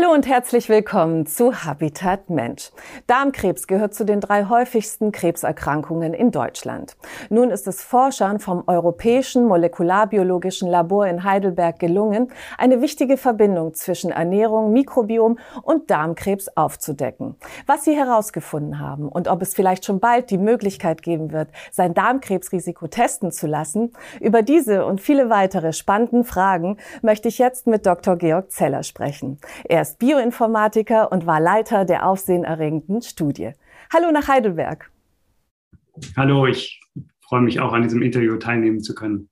Hallo und herzlich willkommen zu Habitat Mensch. Darmkrebs gehört zu den drei häufigsten Krebserkrankungen in Deutschland. Nun ist es Forschern vom Europäischen Molekularbiologischen Labor in Heidelberg gelungen, eine wichtige Verbindung zwischen Ernährung, Mikrobiom und Darmkrebs aufzudecken. Was sie herausgefunden haben und ob es vielleicht schon bald die Möglichkeit geben wird, sein Darmkrebsrisiko testen zu lassen, über diese und viele weitere spannenden Fragen möchte ich jetzt mit Dr. Georg Zeller sprechen. Er ist Bioinformatiker und war Leiter der aufsehenerregenden Studie. Hallo nach Heidelberg. Hallo, ich freue mich auch an diesem Interview teilnehmen zu können.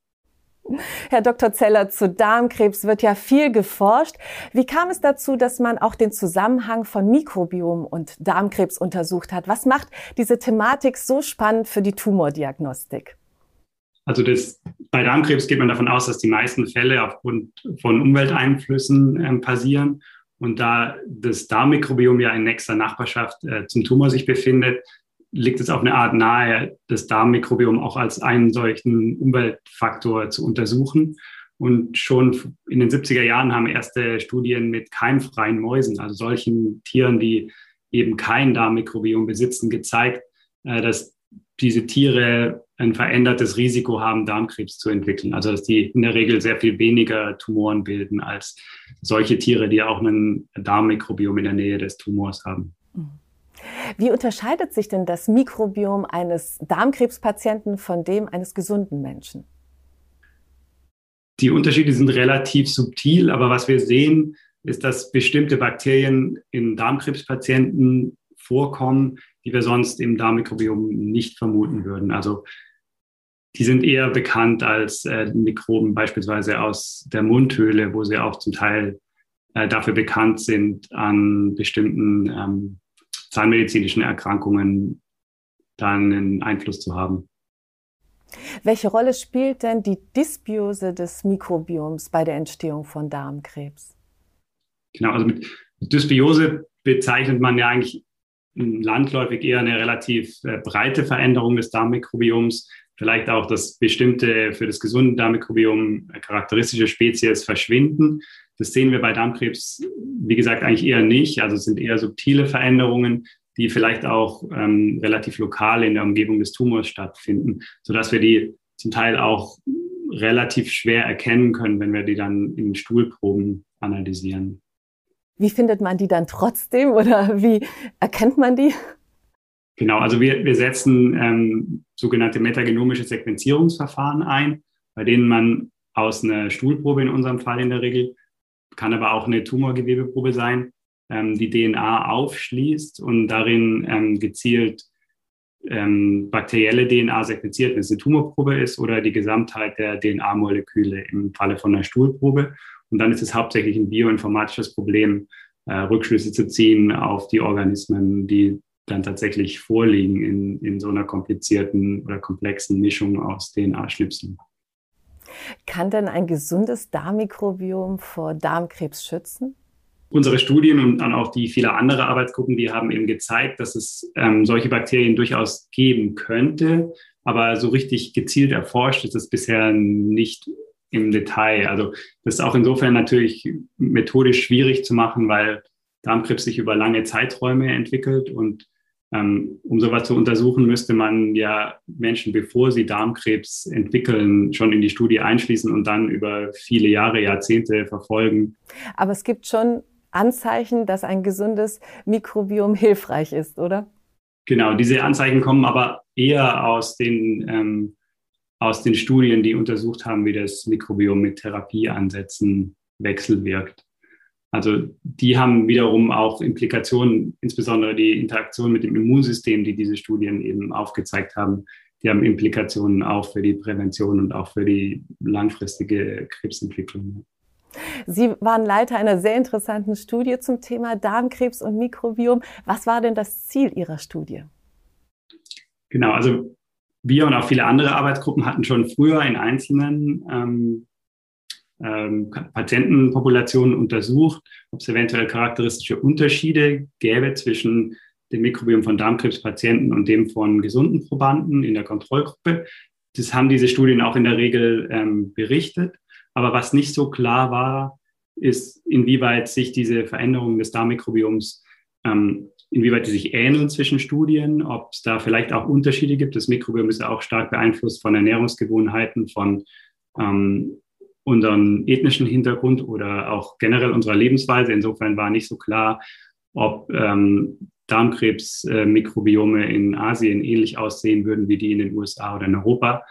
Herr Dr. Zeller, zu Darmkrebs wird ja viel geforscht. Wie kam es dazu, dass man auch den Zusammenhang von Mikrobiom und Darmkrebs untersucht hat? Was macht diese Thematik so spannend für die Tumordiagnostik? Also das, bei Darmkrebs geht man davon aus, dass die meisten Fälle aufgrund von Umwelteinflüssen äh, passieren. Und da das Darmmikrobiom ja in nächster Nachbarschaft äh, zum Tumor sich befindet, liegt es auf eine Art nahe, das Darmmikrobiom auch als einen solchen Umweltfaktor zu untersuchen. Und schon in den 70er Jahren haben erste Studien mit keimfreien Mäusen, also solchen Tieren, die eben kein Darmmikrobiom besitzen, gezeigt, äh, dass diese Tiere ein verändertes Risiko haben, Darmkrebs zu entwickeln. Also dass die in der Regel sehr viel weniger Tumoren bilden als solche Tiere, die auch ein Darmmikrobiom in der Nähe des Tumors haben. Wie unterscheidet sich denn das Mikrobiom eines Darmkrebspatienten von dem eines gesunden Menschen? Die Unterschiede sind relativ subtil, aber was wir sehen, ist, dass bestimmte Bakterien in Darmkrebspatienten vorkommen, die wir sonst im Darmmikrobiom nicht vermuten würden. Also die sind eher bekannt als äh, Mikroben beispielsweise aus der Mundhöhle, wo sie auch zum Teil äh, dafür bekannt sind, an bestimmten ähm, zahnmedizinischen Erkrankungen dann einen Einfluss zu haben. Welche Rolle spielt denn die Dysbiose des Mikrobioms bei der Entstehung von Darmkrebs? Genau, also mit Dysbiose bezeichnet man ja eigentlich landläufig eher eine relativ äh, breite Veränderung des Darmmikrobioms, vielleicht auch, dass bestimmte für das gesunde Darmmikrobiom charakteristische Spezies verschwinden. Das sehen wir bei Darmkrebs, wie gesagt, eigentlich eher nicht. Also es sind eher subtile Veränderungen, die vielleicht auch ähm, relativ lokal in der Umgebung des Tumors stattfinden, sodass wir die zum Teil auch relativ schwer erkennen können, wenn wir die dann in Stuhlproben analysieren. Wie findet man die dann trotzdem oder wie erkennt man die? Genau, also wir, wir setzen ähm, sogenannte metagenomische Sequenzierungsverfahren ein, bei denen man aus einer Stuhlprobe in unserem Fall in der Regel, kann aber auch eine Tumorgewebeprobe sein, ähm, die DNA aufschließt und darin ähm, gezielt ähm, bakterielle DNA sequenziert, wenn es eine Tumorprobe ist oder die Gesamtheit der DNA-Moleküle im Falle von einer Stuhlprobe. Und dann ist es hauptsächlich ein bioinformatisches Problem, äh, Rückschlüsse zu ziehen auf die Organismen, die dann tatsächlich vorliegen in, in so einer komplizierten oder komplexen Mischung aus DNA-Schnipseln. Kann denn ein gesundes Darmmikrobiom vor Darmkrebs schützen? Unsere Studien und dann auch die viele andere Arbeitsgruppen, die haben eben gezeigt, dass es ähm, solche Bakterien durchaus geben könnte, aber so richtig gezielt erforscht ist es bisher nicht im Detail. Also das ist auch insofern natürlich methodisch schwierig zu machen, weil Darmkrebs sich über lange Zeiträume entwickelt und ähm, um sowas zu untersuchen, müsste man ja Menschen, bevor sie Darmkrebs entwickeln, schon in die Studie einschließen und dann über viele Jahre, Jahrzehnte verfolgen. Aber es gibt schon Anzeichen, dass ein gesundes Mikrobiom hilfreich ist, oder? Genau, diese Anzeichen kommen aber eher aus den ähm, aus den Studien, die untersucht haben, wie das Mikrobiom mit Therapieansätzen wechselwirkt. Also die haben wiederum auch Implikationen, insbesondere die Interaktion mit dem Immunsystem, die diese Studien eben aufgezeigt haben. Die haben Implikationen auch für die Prävention und auch für die langfristige Krebsentwicklung. Sie waren Leiter einer sehr interessanten Studie zum Thema Darmkrebs und Mikrobiom. Was war denn das Ziel Ihrer Studie? Genau, also wir und auch viele andere Arbeitsgruppen hatten schon früher in einzelnen ähm, ähm, Patientenpopulationen untersucht, ob es eventuell charakteristische Unterschiede gäbe zwischen dem Mikrobiom von Darmkrebspatienten und dem von gesunden Probanden in der Kontrollgruppe. Das haben diese Studien auch in der Regel ähm, berichtet. Aber was nicht so klar war, ist, inwieweit sich diese Veränderungen des Darmmikrobioms, ähm, inwieweit die sich ähneln zwischen Studien, ob es da vielleicht auch Unterschiede gibt. Das Mikrobiom ist ja auch stark beeinflusst von Ernährungsgewohnheiten, von ähm, unserem ethnischen Hintergrund oder auch generell unserer Lebensweise. Insofern war nicht so klar, ob ähm, Darmkrebsmikrobiome in Asien ähnlich aussehen würden wie die in den USA oder in Europa.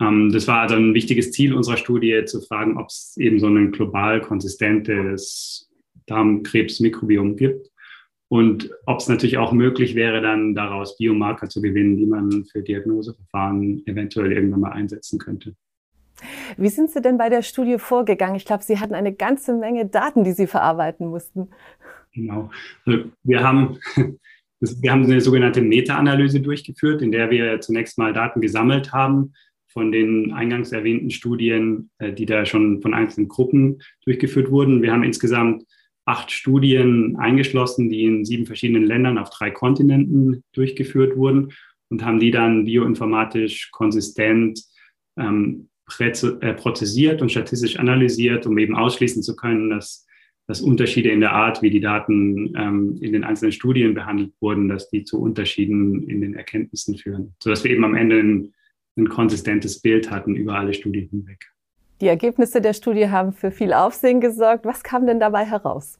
Ähm, das war also ein wichtiges Ziel unserer Studie, zu fragen, ob es eben so ein global konsistentes Darmkrebsmikrobiom gibt und ob es natürlich auch möglich wäre, dann daraus Biomarker zu gewinnen, die man für Diagnoseverfahren eventuell irgendwann mal einsetzen könnte. Wie sind Sie denn bei der Studie vorgegangen? Ich glaube, Sie hatten eine ganze Menge Daten, die Sie verarbeiten mussten. Genau. Also wir haben wir haben eine sogenannte Meta-Analyse durchgeführt, in der wir zunächst mal Daten gesammelt haben von den eingangs erwähnten Studien, äh, die da schon von einzelnen Gruppen durchgeführt wurden. Wir haben insgesamt acht Studien eingeschlossen, die in sieben verschiedenen Ländern auf drei Kontinenten durchgeführt wurden und haben die dann bioinformatisch konsistent ähm, äh, prozessiert und statistisch analysiert, um eben ausschließen zu können, dass, dass Unterschiede in der Art, wie die Daten ähm, in den einzelnen Studien behandelt wurden, dass die zu Unterschieden in den Erkenntnissen führen, sodass wir eben am Ende ein ein konsistentes Bild hatten über alle Studien hinweg. Die Ergebnisse der Studie haben für viel Aufsehen gesorgt. Was kam denn dabei heraus?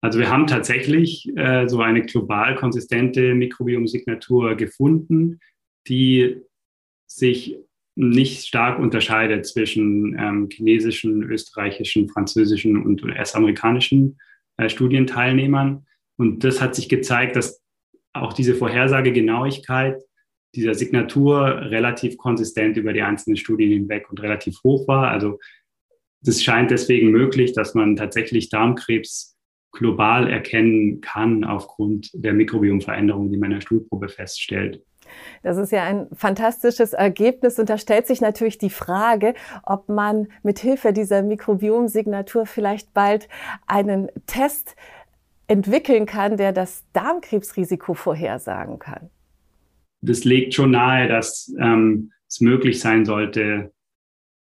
Also wir haben tatsächlich äh, so eine global konsistente Mikrobiomsignatur gefunden, die sich nicht stark unterscheidet zwischen ähm, chinesischen, österreichischen, französischen und US-amerikanischen äh, Studienteilnehmern. Und das hat sich gezeigt, dass auch diese Vorhersagegenauigkeit dieser Signatur relativ konsistent über die einzelnen Studien hinweg und relativ hoch war. Also das scheint deswegen möglich, dass man tatsächlich Darmkrebs global erkennen kann aufgrund der Mikrobiomveränderungen, die man in der Stuhlprobe feststellt. Das ist ja ein fantastisches Ergebnis und da stellt sich natürlich die Frage, ob man mit Hilfe dieser Mikrobiomsignatur vielleicht bald einen Test entwickeln kann, der das Darmkrebsrisiko vorhersagen kann das legt schon nahe, dass ähm, es möglich sein sollte,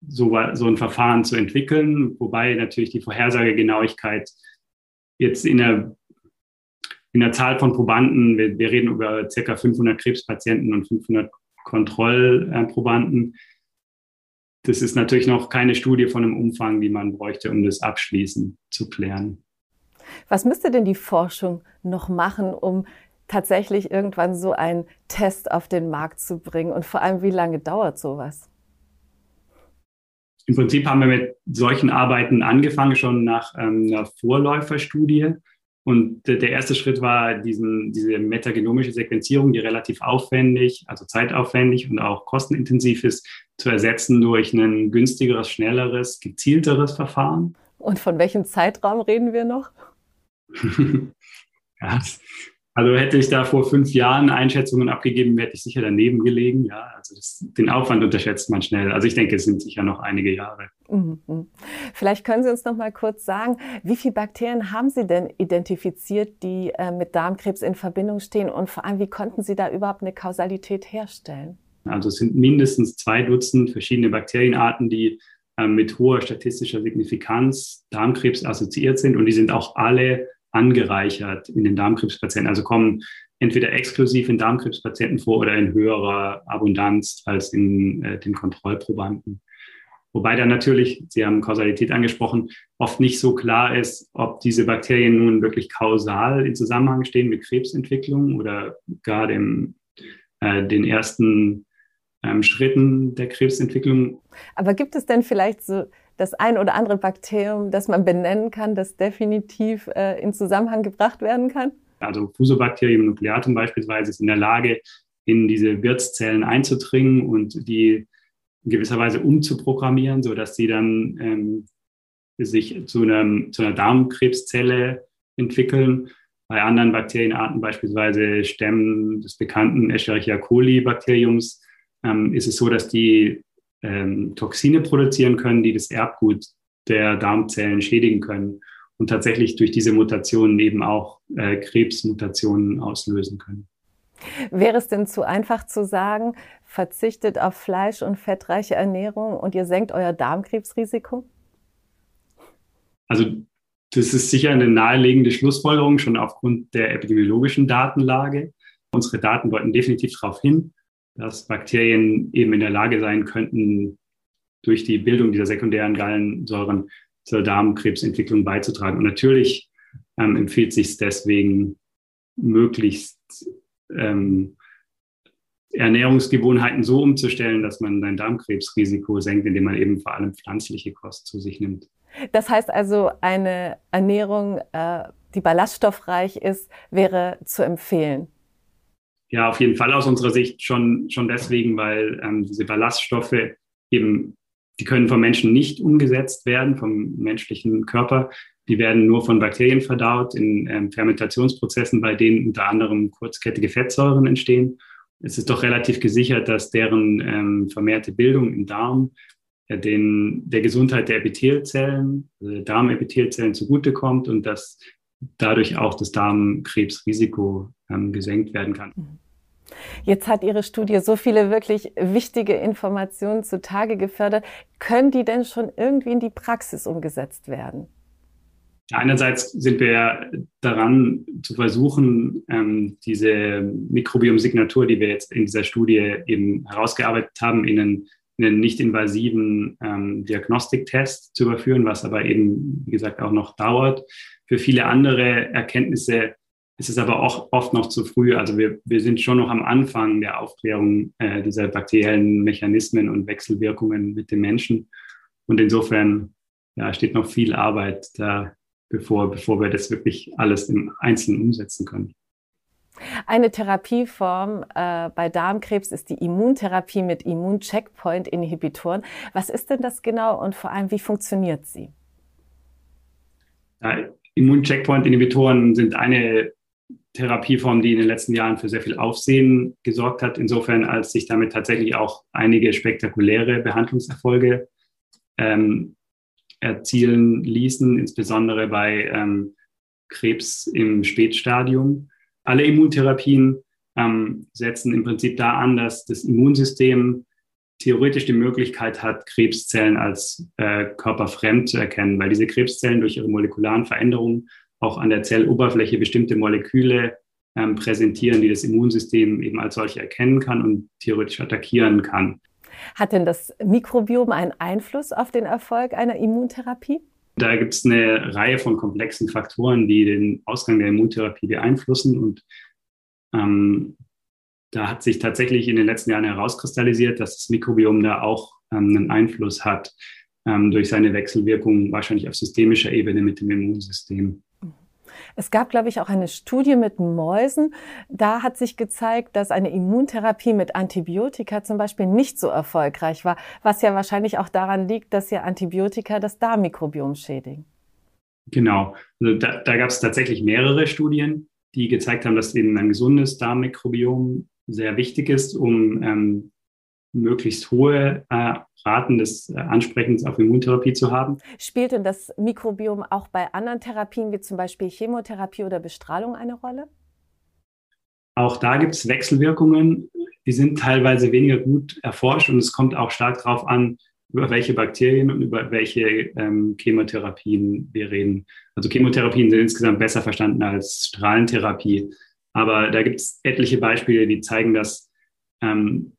so, so ein Verfahren zu entwickeln, wobei natürlich die Vorhersagegenauigkeit jetzt in der, in der Zahl von Probanden, wir, wir reden über circa 500 Krebspatienten und 500 Kontrollprobanden, das ist natürlich noch keine Studie von einem Umfang, die man bräuchte, um das abschließend zu klären. Was müsste denn die Forschung noch machen, um tatsächlich irgendwann so einen Test auf den Markt zu bringen? Und vor allem, wie lange dauert sowas? Im Prinzip haben wir mit solchen Arbeiten angefangen, schon nach ähm, einer Vorläuferstudie. Und der erste Schritt war diesen, diese metagenomische Sequenzierung, die relativ aufwendig, also zeitaufwendig und auch kostenintensiv ist, zu ersetzen durch ein günstigeres, schnelleres, gezielteres Verfahren. Und von welchem Zeitraum reden wir noch? ja, also hätte ich da vor fünf Jahren Einschätzungen abgegeben, hätte ich sicher daneben gelegen. Ja, also das, den Aufwand unterschätzt man schnell. Also ich denke, es sind sicher noch einige Jahre. Mhm. Vielleicht können Sie uns noch mal kurz sagen, wie viele Bakterien haben Sie denn identifiziert, die äh, mit Darmkrebs in Verbindung stehen? Und vor allem, wie konnten Sie da überhaupt eine Kausalität herstellen? Also es sind mindestens zwei Dutzend verschiedene Bakterienarten, die äh, mit hoher statistischer Signifikanz Darmkrebs assoziiert sind. Und die sind auch alle angereichert in den Darmkrebspatienten. Also kommen entweder exklusiv in Darmkrebspatienten vor oder in höherer Abundanz als in äh, den Kontrollprobanden. Wobei dann natürlich, Sie haben Kausalität angesprochen, oft nicht so klar ist, ob diese Bakterien nun wirklich kausal in Zusammenhang stehen mit Krebsentwicklung oder gar dem, äh, den ersten ähm, Schritten der Krebsentwicklung. Aber gibt es denn vielleicht so das ein oder andere Bakterium, das man benennen kann, das definitiv äh, in Zusammenhang gebracht werden kann? Also Fusobacterium nucleatum beispielsweise ist in der Lage, in diese Wirtszellen einzudringen und die in gewisser Weise umzuprogrammieren, sodass sie dann ähm, sich zu, einem, zu einer Darmkrebszelle entwickeln. Bei anderen Bakterienarten, beispielsweise Stämmen des bekannten Escherichia coli Bakteriums, ähm, ist es so, dass die ähm, Toxine produzieren können, die das Erbgut der Darmzellen schädigen können und tatsächlich durch diese Mutationen eben auch äh, Krebsmutationen auslösen können. Wäre es denn zu einfach zu sagen, verzichtet auf Fleisch und fettreiche Ernährung und ihr senkt euer Darmkrebsrisiko? Also das ist sicher eine naheliegende Schlussfolgerung schon aufgrund der epidemiologischen Datenlage. Unsere Daten deuten definitiv darauf hin, dass Bakterien eben in der Lage sein könnten, durch die Bildung dieser sekundären Gallensäuren zur Darmkrebsentwicklung beizutragen. Und natürlich ähm, empfiehlt sich deswegen, möglichst ähm, Ernährungsgewohnheiten so umzustellen, dass man sein Darmkrebsrisiko senkt, indem man eben vor allem pflanzliche Kost zu sich nimmt. Das heißt also, eine Ernährung, äh, die ballaststoffreich ist, wäre zu empfehlen. Ja, auf jeden Fall aus unserer Sicht schon, schon deswegen, weil ähm, diese Ballaststoffe eben, die können vom Menschen nicht umgesetzt werden, vom menschlichen Körper. Die werden nur von Bakterien verdaut in ähm, Fermentationsprozessen, bei denen unter anderem kurzkettige Fettsäuren entstehen. Es ist doch relativ gesichert, dass deren ähm, vermehrte Bildung im Darm äh, den, der Gesundheit der Epithelzellen, also der Darmepithelzellen zugutekommt und dass dadurch auch das Darmkrebsrisiko ähm, gesenkt werden kann. Mhm. Jetzt hat Ihre Studie so viele wirklich wichtige Informationen zutage gefördert. Können die denn schon irgendwie in die Praxis umgesetzt werden? Einerseits sind wir daran zu versuchen, ähm, diese Mikrobiom-Signatur, die wir jetzt in dieser Studie eben herausgearbeitet haben, in einen, in einen nicht-invasiven ähm, Diagnostiktest zu überführen, was aber eben, wie gesagt, auch noch dauert. Für viele andere Erkenntnisse ist es aber auch oft noch zu früh. Also wir, wir sind schon noch am Anfang der Aufklärung äh, dieser bakteriellen Mechanismen und Wechselwirkungen mit dem Menschen. Und insofern ja, steht noch viel Arbeit da bevor, bevor wir das wirklich alles im Einzelnen umsetzen können. Eine Therapieform äh, bei Darmkrebs ist die Immuntherapie mit Immuncheckpoint-Inhibitoren. Was ist denn das genau und vor allem, wie funktioniert sie? Ja, Immuncheckpoint-Inhibitoren sind eine Therapieform, die in den letzten Jahren für sehr viel Aufsehen gesorgt hat, insofern als sich damit tatsächlich auch einige spektakuläre Behandlungserfolge ähm, erzielen ließen, insbesondere bei ähm, Krebs im Spätstadium. Alle Immuntherapien ähm, setzen im Prinzip da an, dass das Immunsystem theoretisch die Möglichkeit hat, Krebszellen als äh, körperfremd zu erkennen, weil diese Krebszellen durch ihre molekularen Veränderungen auch an der Zelloberfläche bestimmte Moleküle ähm, präsentieren, die das Immunsystem eben als solche erkennen kann und theoretisch attackieren kann. Hat denn das Mikrobiom einen Einfluss auf den Erfolg einer Immuntherapie? Da gibt es eine Reihe von komplexen Faktoren, die den Ausgang der Immuntherapie beeinflussen. Und ähm, da hat sich tatsächlich in den letzten Jahren herauskristallisiert, dass das Mikrobiom da auch ähm, einen Einfluss hat ähm, durch seine Wechselwirkung, wahrscheinlich auf systemischer Ebene mit dem Immunsystem. Es gab, glaube ich, auch eine Studie mit Mäusen. Da hat sich gezeigt, dass eine Immuntherapie mit Antibiotika zum Beispiel nicht so erfolgreich war, was ja wahrscheinlich auch daran liegt, dass ja Antibiotika das Darmmikrobiom schädigen. Genau. Also da, da gab es tatsächlich mehrere Studien, die gezeigt haben, dass eben ein gesundes Darmmikrobiom sehr wichtig ist, um ähm, möglichst hohe äh, Raten des äh, Ansprechens auf Immuntherapie zu haben. Spielt denn das Mikrobiom auch bei anderen Therapien wie zum Beispiel Chemotherapie oder Bestrahlung eine Rolle? Auch da gibt es Wechselwirkungen, die sind teilweise weniger gut erforscht und es kommt auch stark darauf an, über welche Bakterien und über welche ähm, Chemotherapien wir reden. Also Chemotherapien sind insgesamt besser verstanden als Strahlentherapie. Aber da gibt es etliche Beispiele, die zeigen, dass ähm,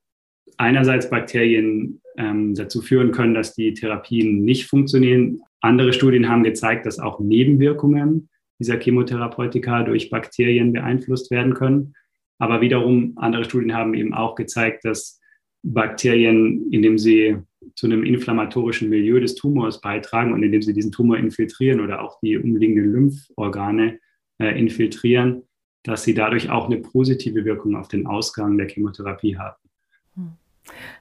einerseits Bakterien ähm, dazu führen können, dass die Therapien nicht funktionieren. Andere Studien haben gezeigt, dass auch Nebenwirkungen dieser Chemotherapeutika durch Bakterien beeinflusst werden können. Aber wiederum andere Studien haben eben auch gezeigt, dass Bakterien, indem sie zu einem inflammatorischen Milieu des Tumors beitragen und indem sie diesen Tumor infiltrieren oder auch die umliegenden Lymphorgane äh, infiltrieren, dass sie dadurch auch eine positive Wirkung auf den Ausgang der Chemotherapie haben.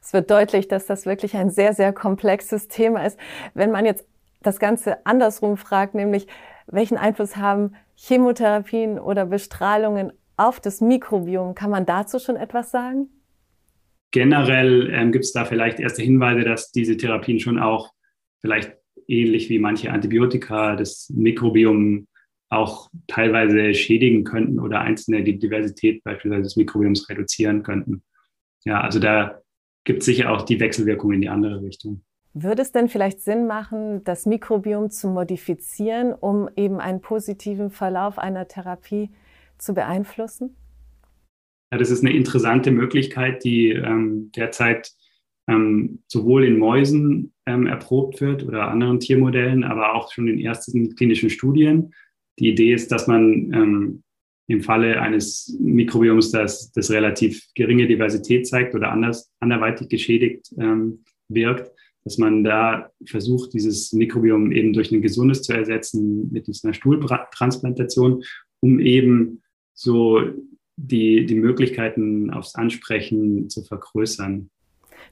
Es wird deutlich, dass das wirklich ein sehr, sehr komplexes Thema ist. Wenn man jetzt das Ganze andersrum fragt, nämlich welchen Einfluss haben Chemotherapien oder Bestrahlungen auf das Mikrobiom, kann man dazu schon etwas sagen? Generell ähm, gibt es da vielleicht erste Hinweise, dass diese Therapien schon auch vielleicht ähnlich wie manche Antibiotika das Mikrobiom auch teilweise schädigen könnten oder einzelne die Diversität beispielsweise des Mikrobioms reduzieren könnten. Ja, also da gibt es sicher auch die Wechselwirkung in die andere Richtung. Würde es denn vielleicht Sinn machen, das Mikrobiom zu modifizieren, um eben einen positiven Verlauf einer Therapie zu beeinflussen? Ja, das ist eine interessante Möglichkeit, die ähm, derzeit ähm, sowohl in Mäusen ähm, erprobt wird oder anderen Tiermodellen, aber auch schon in ersten klinischen Studien. Die Idee ist, dass man ähm, im Falle eines Mikrobioms, das, das relativ geringe Diversität zeigt oder anders, anderweitig geschädigt ähm, wirkt, dass man da versucht, dieses Mikrobiom eben durch ein gesundes zu ersetzen mittels einer Stuhltransplantation, um eben so die, die Möglichkeiten aufs Ansprechen zu vergrößern.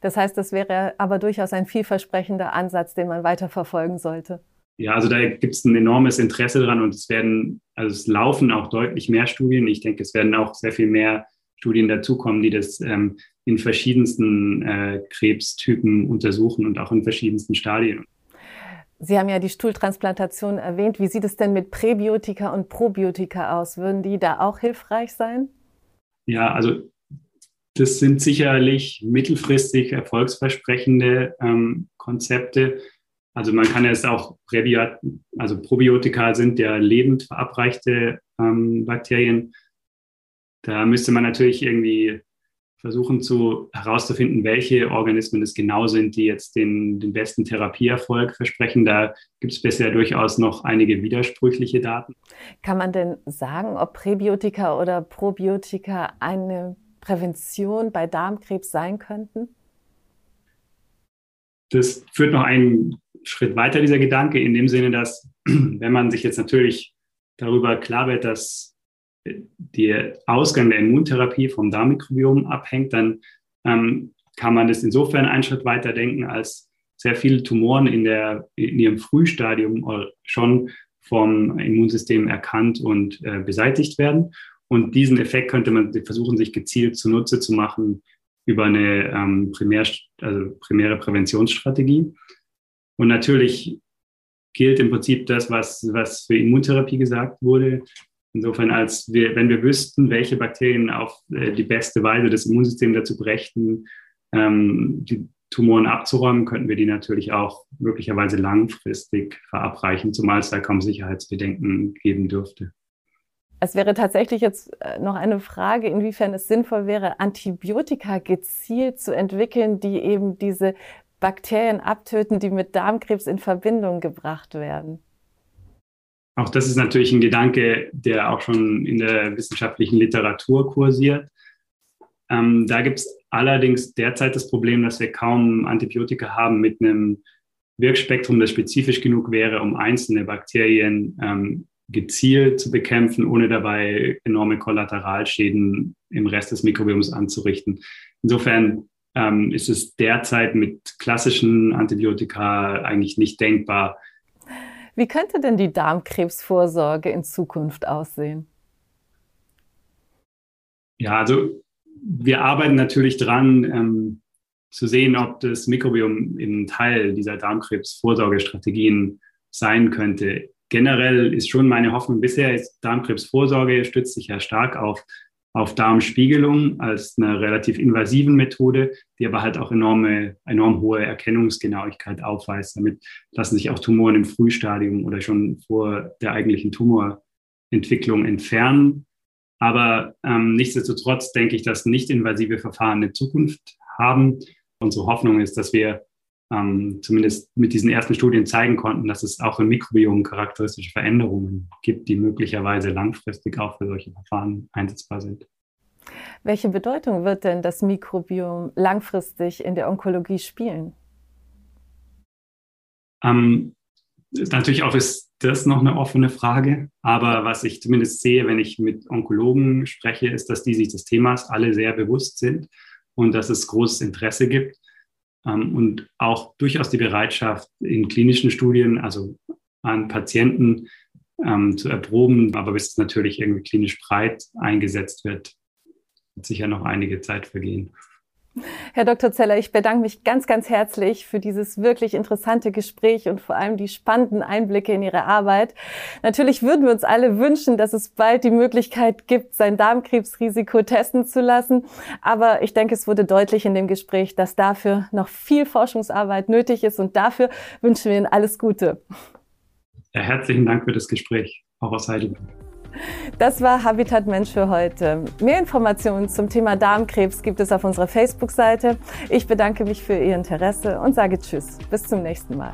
Das heißt, das wäre aber durchaus ein vielversprechender Ansatz, den man weiter verfolgen sollte. Ja, also da gibt es ein enormes Interesse dran und es werden, also es laufen auch deutlich mehr Studien. Ich denke, es werden auch sehr viel mehr Studien dazukommen, die das ähm, in verschiedensten äh, Krebstypen untersuchen und auch in verschiedensten Stadien. Sie haben ja die Stuhltransplantation erwähnt. Wie sieht es denn mit Präbiotika und Probiotika aus? Würden die da auch hilfreich sein? Ja, also das sind sicherlich mittelfristig erfolgsversprechende ähm, Konzepte. Also man kann jetzt auch Präbiot also Probiotika sind ja lebend verabreichte ähm, Bakterien. Da müsste man natürlich irgendwie versuchen zu herauszufinden, welche Organismen es genau sind, die jetzt den, den besten Therapieerfolg versprechen. Da gibt es bisher durchaus noch einige widersprüchliche Daten. Kann man denn sagen, ob Präbiotika oder Probiotika eine Prävention bei Darmkrebs sein könnten? Das führt noch einen Schritt weiter, dieser Gedanke, in dem Sinne, dass wenn man sich jetzt natürlich darüber klar wird, dass der Ausgang der Immuntherapie vom Darmmikrobiom abhängt, dann ähm, kann man das insofern einen Schritt weiter denken, als sehr viele Tumoren in, der, in ihrem Frühstadium schon vom Immunsystem erkannt und äh, beseitigt werden. Und diesen Effekt könnte man versuchen, sich gezielt zunutze zu machen über eine ähm, primär, also primäre Präventionsstrategie. Und natürlich gilt im Prinzip das, was, was für Immuntherapie gesagt wurde. Insofern, als wir, wenn wir wüssten, welche Bakterien auf äh, die beste Weise das Immunsystem dazu brächten, ähm, die Tumoren abzuräumen, könnten wir die natürlich auch möglicherweise langfristig verabreichen, zumal es da kaum Sicherheitsbedenken geben dürfte. Es wäre tatsächlich jetzt äh, noch eine Frage, inwiefern es sinnvoll wäre, Antibiotika gezielt zu entwickeln, die eben diese Bakterien abtöten, die mit Darmkrebs in Verbindung gebracht werden. Auch das ist natürlich ein Gedanke, der auch schon in der wissenschaftlichen Literatur kursiert. Ähm, da gibt es allerdings derzeit das Problem, dass wir kaum Antibiotika haben mit einem Wirkspektrum, das spezifisch genug wäre, um einzelne Bakterien ähm, gezielt zu bekämpfen, ohne dabei enorme Kollateralschäden im Rest des Mikrobioms anzurichten. Insofern ähm, ist es derzeit mit klassischen Antibiotika eigentlich nicht denkbar. Wie könnte denn die Darmkrebsvorsorge in Zukunft aussehen? Ja, also wir arbeiten natürlich dran, ähm, zu sehen, ob das Mikrobiom ein Teil dieser Darmkrebsvorsorgestrategien sein könnte generell ist schon meine Hoffnung bisher, ist Darmkrebsvorsorge stützt sich ja stark auf, auf Darmspiegelung als eine relativ invasiven Methode, die aber halt auch enorme, enorm hohe Erkennungsgenauigkeit aufweist. Damit lassen sich auch Tumoren im Frühstadium oder schon vor der eigentlichen Tumorentwicklung entfernen. Aber ähm, nichtsdestotrotz denke ich, dass nicht invasive Verfahren eine Zukunft haben. Unsere Hoffnung ist, dass wir ähm, zumindest mit diesen ersten Studien zeigen konnten, dass es auch im Mikrobiom charakteristische Veränderungen gibt, die möglicherweise langfristig auch für solche Verfahren einsetzbar sind. Welche Bedeutung wird denn das Mikrobiom langfristig in der Onkologie spielen? Ähm, natürlich auch ist das noch eine offene Frage. Aber was ich zumindest sehe, wenn ich mit Onkologen spreche, ist, dass die sich des Themas alle sehr bewusst sind und dass es großes Interesse gibt. Ähm, und auch durchaus die Bereitschaft in klinischen Studien, also an Patienten ähm, zu erproben, aber bis es natürlich irgendwie klinisch breit eingesetzt wird, wird sicher noch einige Zeit vergehen. Herr Dr. Zeller, ich bedanke mich ganz, ganz herzlich für dieses wirklich interessante Gespräch und vor allem die spannenden Einblicke in Ihre Arbeit. Natürlich würden wir uns alle wünschen, dass es bald die Möglichkeit gibt, sein Darmkrebsrisiko testen zu lassen. Aber ich denke, es wurde deutlich in dem Gespräch, dass dafür noch viel Forschungsarbeit nötig ist und dafür wünschen wir Ihnen alles Gute. Ja, herzlichen Dank für das Gespräch, auch aus Heidelberg. Das war Habitat Mensch für heute. Mehr Informationen zum Thema Darmkrebs gibt es auf unserer Facebook-Seite. Ich bedanke mich für Ihr Interesse und sage Tschüss. Bis zum nächsten Mal.